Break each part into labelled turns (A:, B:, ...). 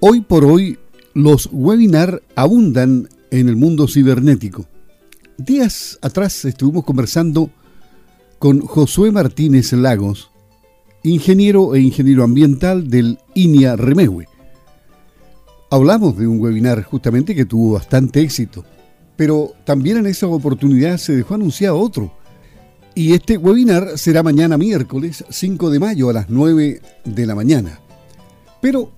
A: Hoy por hoy los webinars abundan en el mundo cibernético. Días atrás estuvimos conversando con Josué Martínez Lagos, ingeniero e ingeniero ambiental del INIA Remewe. Hablamos de un webinar justamente que tuvo bastante éxito, pero también en esa oportunidad se dejó anunciado otro. Y este webinar será mañana miércoles 5 de mayo a las 9 de la mañana. Pero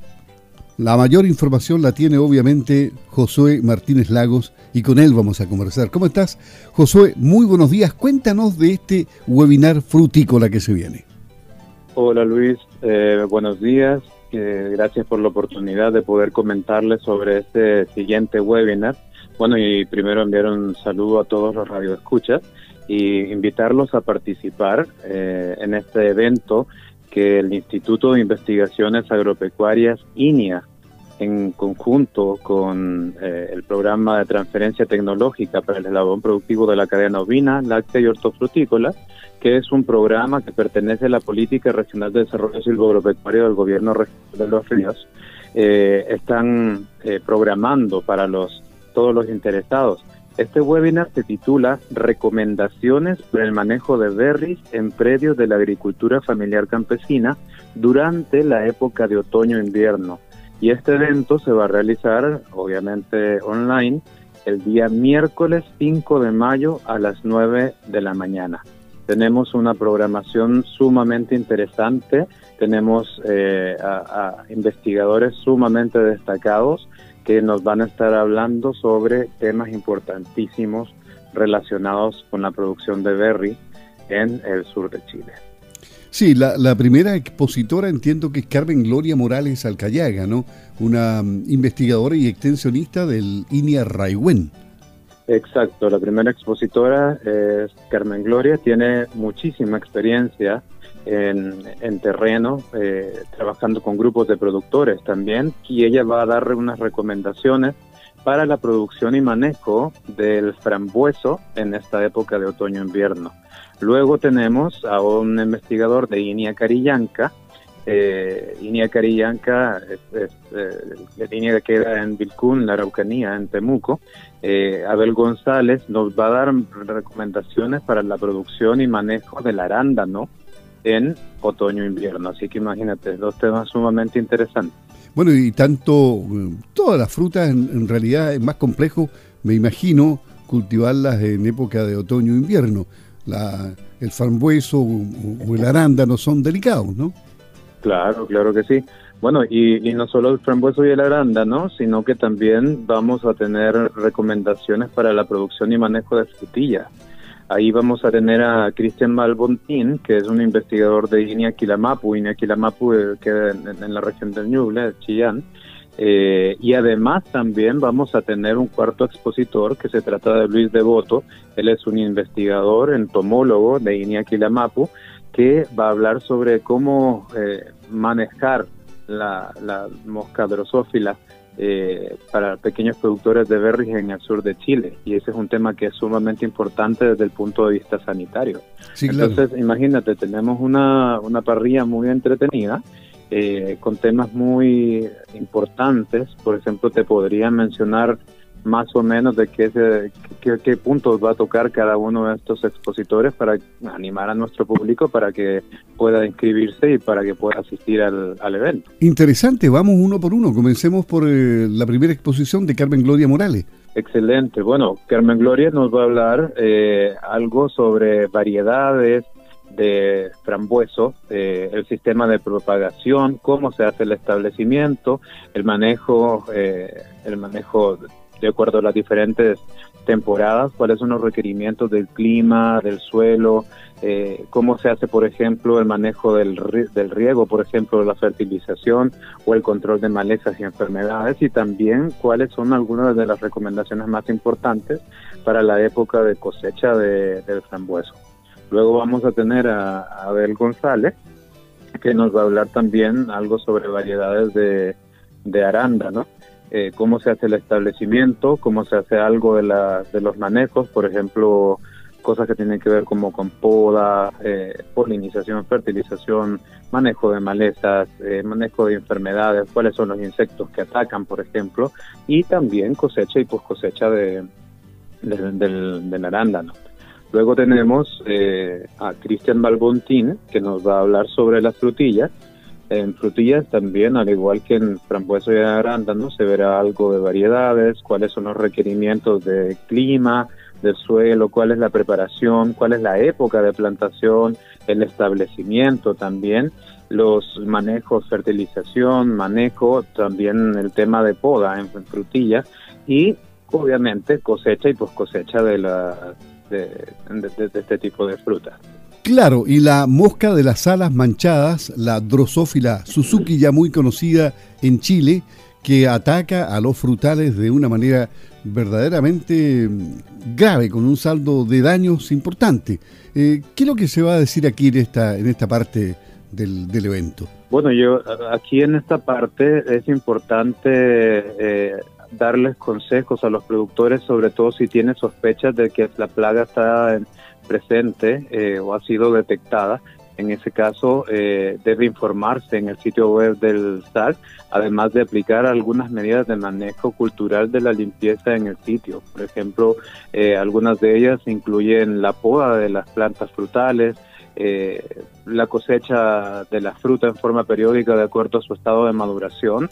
A: la mayor información la tiene obviamente Josué Martínez Lagos y con él vamos a conversar. ¿Cómo estás, Josué? Muy buenos días. Cuéntanos de este webinar frutícola que se viene.
B: Hola Luis, eh, buenos días. Eh, gracias por la oportunidad de poder comentarles sobre este siguiente webinar. Bueno, y primero enviar un saludo a todos los radioescuchas y invitarlos a participar eh, en este evento que el Instituto de Investigaciones Agropecuarias INIA, en conjunto con eh, el programa de transferencia tecnológica para el eslabón productivo de la cadena ovina, láctea y hortofrutícola, que es un programa que pertenece a la Política Regional de Desarrollo Silvoagropecuario del Gobierno de los Ríos, eh, están eh, programando para los todos los interesados este webinar se titula Recomendaciones para el manejo de berries en predios de la agricultura familiar campesina durante la época de otoño-invierno. Y este evento se va a realizar, obviamente, online el día miércoles 5 de mayo a las 9 de la mañana. Tenemos una programación sumamente interesante, tenemos eh, a investigadores sumamente destacados que nos van a estar hablando sobre temas importantísimos relacionados con la producción de berry en el sur de Chile.
A: Sí, la, primera expositora entiendo que es Carmen Gloria Morales Alcayaga, ¿no? Una mm, investigadora y extensionista del INIA Raigüen.
B: Exacto, la primera expositora es Carmen Gloria, tiene muchísima experiencia en, terreno, eh, trabajando con grupos de productores también, y ella va a dar unas recomendaciones para la producción y manejo del frambueso en esta época de otoño-invierno. Luego tenemos a un investigador de Inia Carillanca, eh, Inia Carillanca es, es eh, línea que queda en Vilcún, la Araucanía, en Temuco. Eh, Abel González nos va a dar recomendaciones para la producción y manejo del arándano en otoño-invierno. Así que imagínate, dos temas sumamente interesantes.
A: Bueno, y tanto, todas las frutas en, realidad es más complejo, me imagino, cultivarlas en época de otoño-invierno. La, el frambueso o, el arándano son delicados, ¿no?
B: Claro, claro que sí. Bueno, y, y, no solo el frambueso y el arándano, sino que también vamos a tener recomendaciones para la producción y manejo de frutillas. Ahí vamos a tener a Cristian Malbontín, que es un investigador de Iñaquilamapu. Iñaquilamapu eh, queda en, la región del Ñuble, Chillán. Eh, y además también vamos a tener un cuarto expositor que se trata de Luis Devoto. Él es un investigador, entomólogo de Iñaquilamapu, que va a hablar sobre cómo eh, manejar la, la mosca drosófila eh, para pequeños productores de berries en el sur de Chile. Y ese es un tema que es sumamente importante desde el punto de vista sanitario. Entonces, imagínate, tenemos una, una parrilla muy entretenida. Eh, con temas muy importantes, por ejemplo, te podría mencionar más o menos de qué, qué, puntos va a tocar cada uno de estos expositores para animar a nuestro público para que pueda inscribirse y para que pueda asistir al, evento.
A: Interesante, vamos uno por uno. Comencemos por eh, la primera exposición de Carmen Gloria Morales.
B: Excelente. Bueno, Carmen Gloria nos va a hablar eh, algo sobre variedades de frambueso, eh, el sistema de propagación, cómo se hace el establecimiento, el manejo, el manejo de acuerdo a las diferentes temporadas, cuáles son los requerimientos del clima, del suelo, eh, cómo se hace, por ejemplo, el manejo del, del riego, por ejemplo, la fertilización o el control de malezas y enfermedades, y también cuáles son algunas de las recomendaciones más importantes para la época de cosecha de, del frambueso. Luego vamos a tener a, Abel González, que nos va a hablar también algo sobre variedades de, de arándano eh, cómo se hace el establecimiento, cómo se hace algo de, la, de los manejos, por ejemplo, cosas que tienen que ver como con poda, eh, polinización, fertilización, manejo de malezas, eh, manejo de enfermedades, cuáles son los insectos que atacan, por ejemplo, y también cosecha y post cosecha de, del, arándano. Luego tenemos eh, a Cristian Balbontín, que nos va a hablar sobre las frutillas. En frutillas también, al igual que en frambuesa y arándano, se verá algo de variedades, cuáles son los requerimientos de clima, del suelo, cuál es la preparación, cuál es la época de plantación, el establecimiento también, los manejos, fertilización, manejo, también el tema de poda en frutilla y obviamente cosecha y post cosecha de, la, de, este tipo de frutas.
A: Claro, y la mosca de las alas manchadas, la Drosófila Suzuki, ya muy conocida en Chile, que ataca a los frutales de una manera verdaderamente mm, grave, con un saldo de daños importante. Eh, ¿Qué es lo que se va a decir aquí en esta, en esta parte del, del evento?
B: Bueno, yo aquí en esta parte es importante eh, darles consejos a los productores, sobre todo si tienen sospechas de que la plaga está presente eh, o ha sido detectada en ese caso eh, debe informarse en el sitio web del SAC, además de aplicar algunas medidas de manejo cultural de la limpieza en el sitio. Por ejemplo, eh, algunas de ellas incluyen la poda de las plantas frutales, eh, la cosecha de la fruta en forma periódica de acuerdo a su estado de maduración,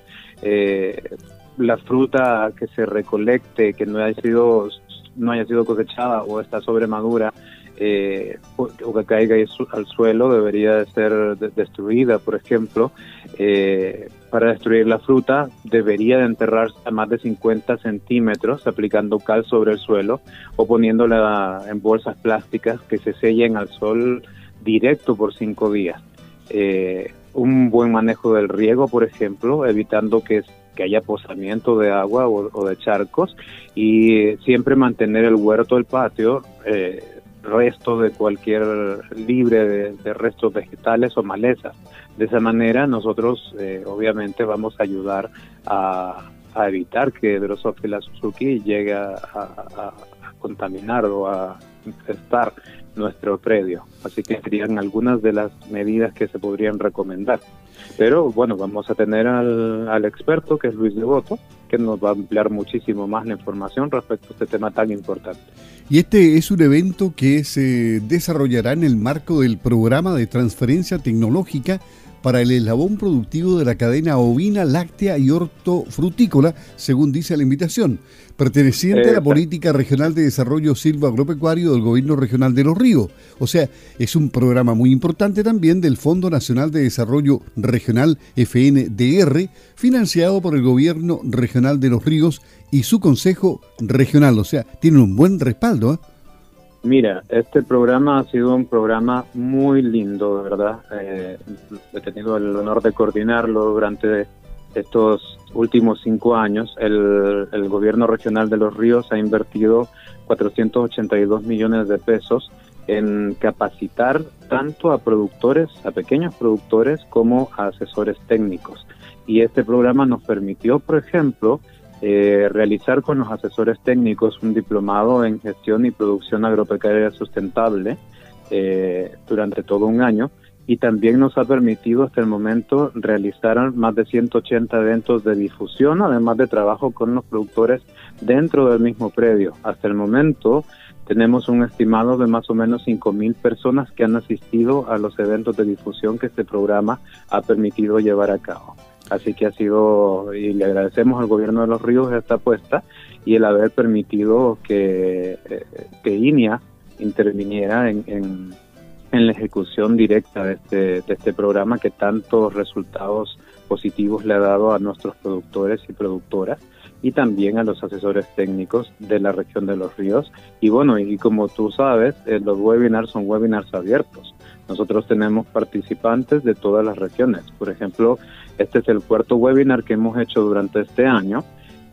B: la fruta que se recolecte, que no haya sido no haya sido cosechada o está sobremadura, eh, o que caiga al suelo debería de ser destruida, por ejemplo. Eh, para destruir la fruta debería de enterrarse a más de 50 centímetros aplicando cal sobre el suelo o poniéndola en bolsas plásticas que se sellen al sol directo por cinco días. Eh, un buen manejo del riego, por ejemplo, evitando que, que haya posamiento de agua o, de charcos y siempre mantener el huerto, el patio, eh, resto de cualquier libre de, restos vegetales o malezas. De esa manera nosotros eh, obviamente vamos a ayudar a, evitar que Drosophila Suzuki llegue a, contaminar o a infestar nuestro predio. Así que serían algunas de las medidas que se podrían recomendar. Pero bueno, vamos a tener al, al experto que es Luis Devoto, que nos va a ampliar muchísimo más la información respecto a este tema tan importante.
A: Y este es un evento que se desarrollará en el marco del programa de transferencia tecnológica para el eslabón productivo de la cadena ovina, láctea y hortofrutícola, según dice la invitación, perteneciente a la Política Regional de Desarrollo Silva Agropecuario del Gobierno Regional de Los Ríos. O sea, es un programa muy importante también del Fondo Nacional de Desarrollo Regional FNDR, financiado por el Gobierno Regional de Los Ríos y su Consejo Regional. O sea, tiene un buen respaldo. ¿eh?
B: Mira, este programa ha sido un programa muy lindo, de verdad. Eh, he tenido el honor de coordinarlo durante estos últimos cinco años. El, el gobierno regional de Los Ríos ha invertido 482 millones de pesos en capacitar tanto a productores, a pequeños productores, como a asesores técnicos. Y este programa nos permitió, por ejemplo, eh, realizar con los asesores técnicos un diplomado en gestión y producción agropecuaria sustentable eh, durante todo un año y también nos ha permitido hasta el momento realizar más de 180 eventos de difusión, además de trabajo con los productores dentro del mismo predio. Hasta el momento tenemos un estimado de más o menos 5.000 personas que han asistido a los eventos de difusión que este programa ha permitido llevar a cabo. Así que ha sido, y le agradecemos al gobierno de los ríos esta apuesta y el haber permitido que, eh, INIA interviniera en, en, la ejecución directa de este, de este programa que tantos resultados positivos le ha dado a nuestros productores y productoras y también a los asesores técnicos de la región de los ríos. Y bueno, y como tú sabes, eh, los webinars son webinars abiertos. Nosotros tenemos participantes de todas las regiones. Por ejemplo, este es el cuarto webinar que hemos hecho durante este año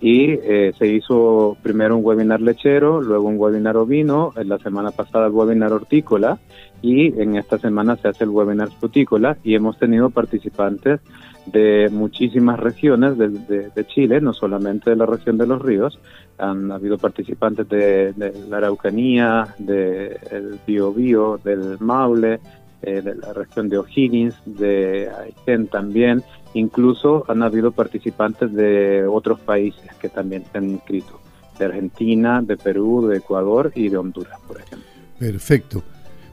B: y eh, se hizo primero un webinar lechero, luego un webinar ovino, en la semana pasada el webinar hortícola y en esta semana se hace el webinar frutícola y hemos tenido participantes de muchísimas regiones de, Chile, no solamente de la región de los ríos, han habido participantes de, la Araucanía, del Biobío, del Maule, eh, de la región de O'Higgins, de Aysén también, incluso han habido participantes de otros países que también se han inscrito, de Argentina, de Perú, de Ecuador y de Honduras, por ejemplo.
A: Perfecto.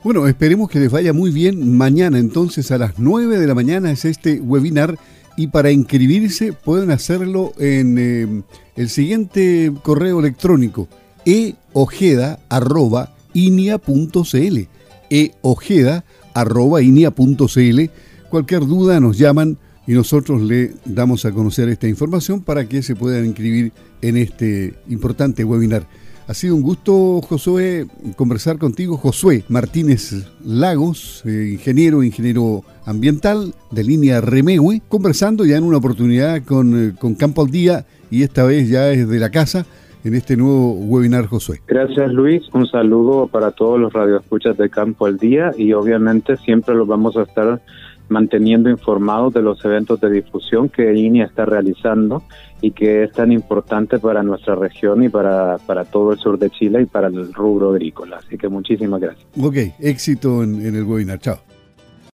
A: Bueno, esperemos que les vaya muy bien. Mañana entonces a las 9 de la mañana es este webinar y para inscribirse pueden hacerlo en eh, el siguiente correo electrónico eojeda.inia.cl eojeda arroba inia.cl. Cualquier duda nos llaman y nosotros le damos a conocer esta información para que se puedan inscribir en este importante webinar. Ha sido un gusto, Josué, conversar contigo. Josué Martínez Lagos, eh, ingeniero, ingeniero ambiental de línea Remegue, conversando ya en una oportunidad con, eh, con Campo al Día y esta vez ya desde la casa en este nuevo webinar, Josué.
B: Gracias, Luis. Un saludo para todos los radioescuchas de Campo al Día y obviamente siempre los vamos a estar manteniendo informados de los eventos de difusión que INIA está realizando y que es tan importante para nuestra región y para, para todo el sur de Chile y para el rubro agrícola. Así que muchísimas gracias.
A: Ok, éxito en, en el webinar. Chao.